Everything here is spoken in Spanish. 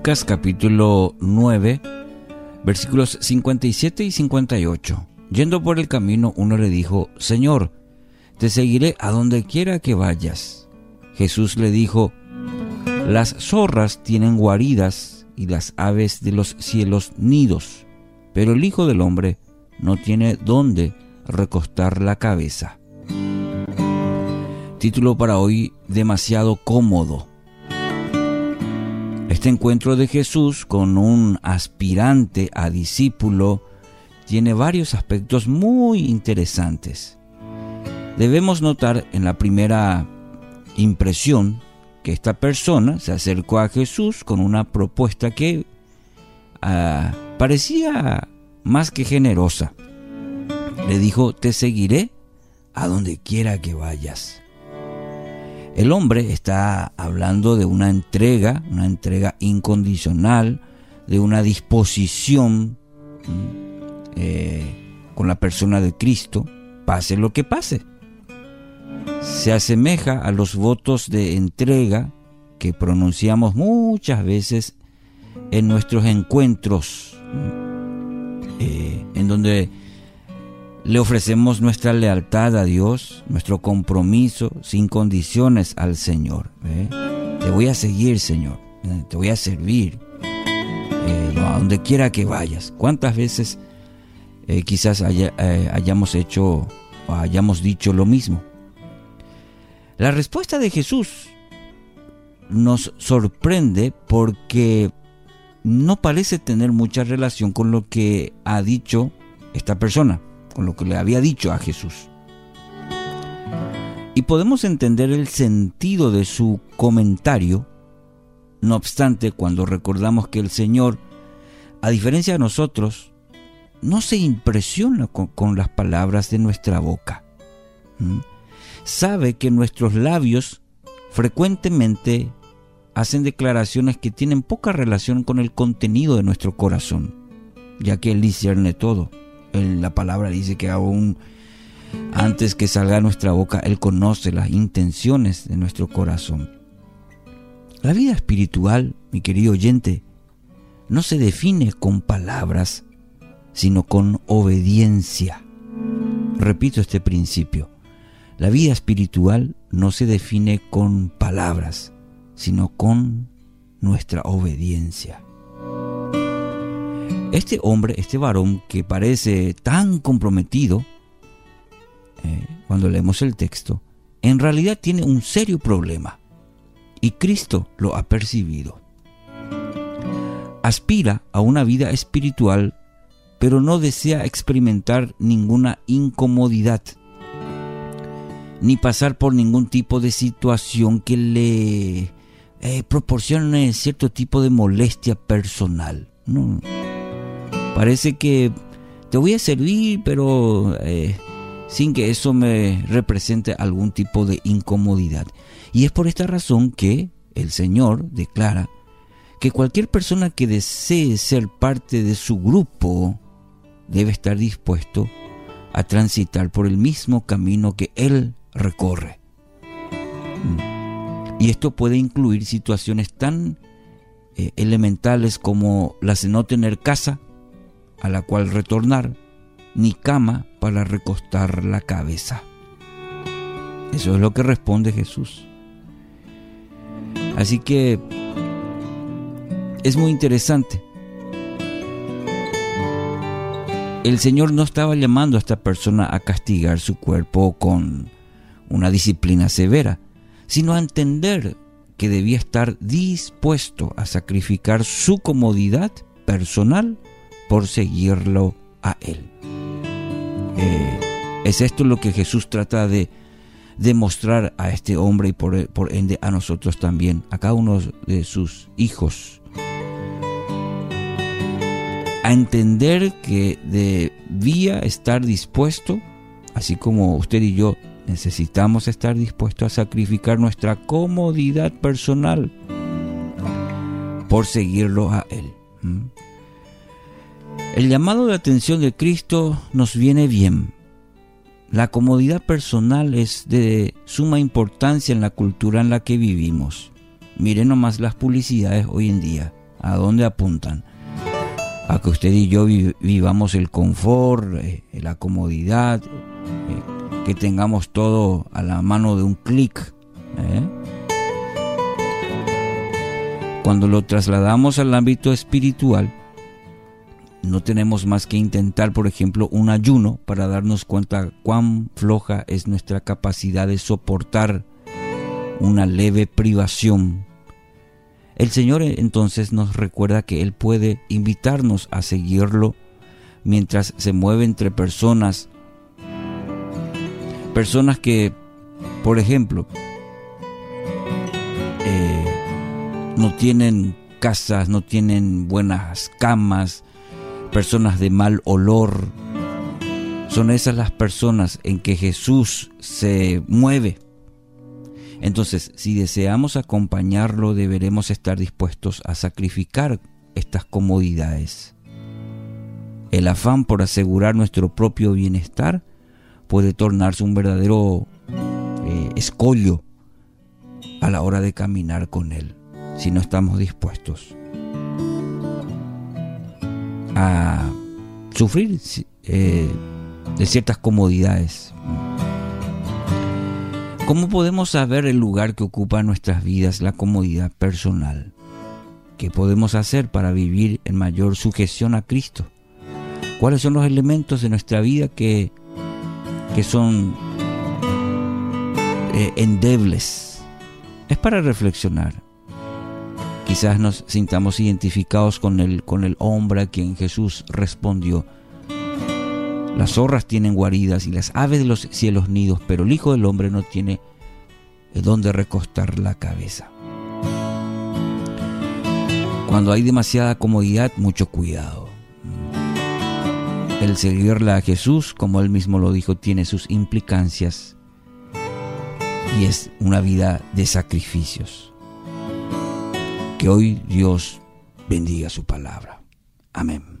Lucas capítulo 9, versículos 57 y 58. Yendo por el camino, uno le dijo, Señor, te seguiré a donde quiera que vayas. Jesús le dijo, Las zorras tienen guaridas y las aves de los cielos nidos, pero el Hijo del Hombre no tiene dónde recostar la cabeza. Título para hoy demasiado cómodo. Este encuentro de Jesús con un aspirante a discípulo tiene varios aspectos muy interesantes. Debemos notar en la primera impresión que esta persona se acercó a Jesús con una propuesta que ah, parecía más que generosa. Le dijo, te seguiré a donde quiera que vayas. El hombre está hablando de una entrega, una entrega incondicional, de una disposición eh, con la persona de Cristo, pase lo que pase. Se asemeja a los votos de entrega que pronunciamos muchas veces en nuestros encuentros, eh, en donde le ofrecemos nuestra lealtad a Dios, nuestro compromiso sin condiciones al Señor. Te voy a seguir, Señor. Te voy a servir. Eh, a donde quiera que vayas. ¿Cuántas veces eh, quizás eh, hayamos hecho o hayamos dicho lo mismo? La respuesta de Jesús nos sorprende porque no parece tener mucha relación con lo que ha dicho esta persona con lo que le había dicho a Jesús. Y podemos entender el sentido de su comentario, no obstante, cuando recordamos que el Señor, a diferencia de nosotros, no se impresiona con, las palabras de nuestra boca. Sabe que nuestros labios frecuentemente hacen declaraciones que tienen poca relación con el contenido de nuestro corazón, ya que Él discierne todo la palabra dice que aún antes que salga nuestra boca, Él conoce las intenciones de nuestro corazón. La vida espiritual, mi querido oyente, no se define con palabras, sino con obediencia. Repito este principio. La vida espiritual no se define con palabras, sino con nuestra obediencia. Este hombre, este varón que parece tan comprometido, eh, cuando leemos el texto, en realidad tiene un serio problema y Cristo lo ha percibido. Aspira a una vida espiritual, pero no desea experimentar ninguna incomodidad, ni pasar por ningún tipo de situación que le eh, proporcione cierto tipo de molestia personal. No, Parece que te voy a servir, pero eh, sin que eso me represente algún tipo de incomodidad. Y es por esta razón que el Señor declara que cualquier persona que desee ser parte de su grupo debe estar dispuesto a transitar por el mismo camino que Él recorre. Y esto puede incluir situaciones tan eh, elementales como las de no tener casa, a la cual retornar, ni cama para recostar la cabeza. Eso es lo que responde Jesús. Así que es muy interesante. El Señor no estaba llamando a esta persona a castigar su cuerpo con una disciplina severa, sino a entender que debía estar dispuesto a sacrificar su comodidad personal por seguirlo a Él. Eh, es esto lo que Jesús trata de demostrar a este hombre y por, ende a nosotros también, a cada uno de sus hijos. A entender que debía estar dispuesto, así como usted y yo necesitamos estar dispuestos a sacrificar nuestra comodidad personal por seguirlo a Él. El llamado de atención de Cristo nos viene bien. La comodidad personal es de suma importancia en la cultura en la que vivimos. Miren nomás las publicidades hoy en día. ¿A dónde apuntan? A que usted y yo vivamos el confort, eh, la comodidad, eh, que tengamos todo a la mano de un clic. ¿eh? Cuando lo trasladamos al ámbito espiritual, no tenemos más que intentar, por ejemplo, un ayuno para darnos cuenta cuán floja es nuestra capacidad de soportar una leve privación. El Señor entonces nos recuerda que Él puede invitarnos a seguirlo mientras se mueve entre personas, personas que, por ejemplo, eh, no tienen casas, no tienen buenas camas, personas de mal olor. Son esas las personas en que Jesús se mueve. Entonces, si deseamos acompañarlo, deberemos estar dispuestos a sacrificar estas comodidades. El afán por asegurar nuestro propio bienestar puede tornarse un verdadero eh, escollo a la hora de caminar con Él, si no estamos dispuestos a sufrir eh, de ciertas comodidades. ¿Cómo podemos saber el lugar que ocupa en nuestras vidas la comodidad personal? ¿Qué podemos hacer para vivir en mayor sujeción a Cristo? ¿Cuáles son los elementos de nuestra vida que, que son eh, endebles? Es para reflexionar. Quizás nos sintamos identificados con el, con el hombre a quien Jesús respondió. Las zorras tienen guaridas y las aves de los cielos nidos, pero el Hijo del Hombre no tiene dónde recostar la cabeza. Cuando hay demasiada comodidad, mucho cuidado. El seguirla a Jesús, como él mismo lo dijo, tiene sus implicancias y es una vida de sacrificios. Que hoy Dios bendiga su palabra. Amén.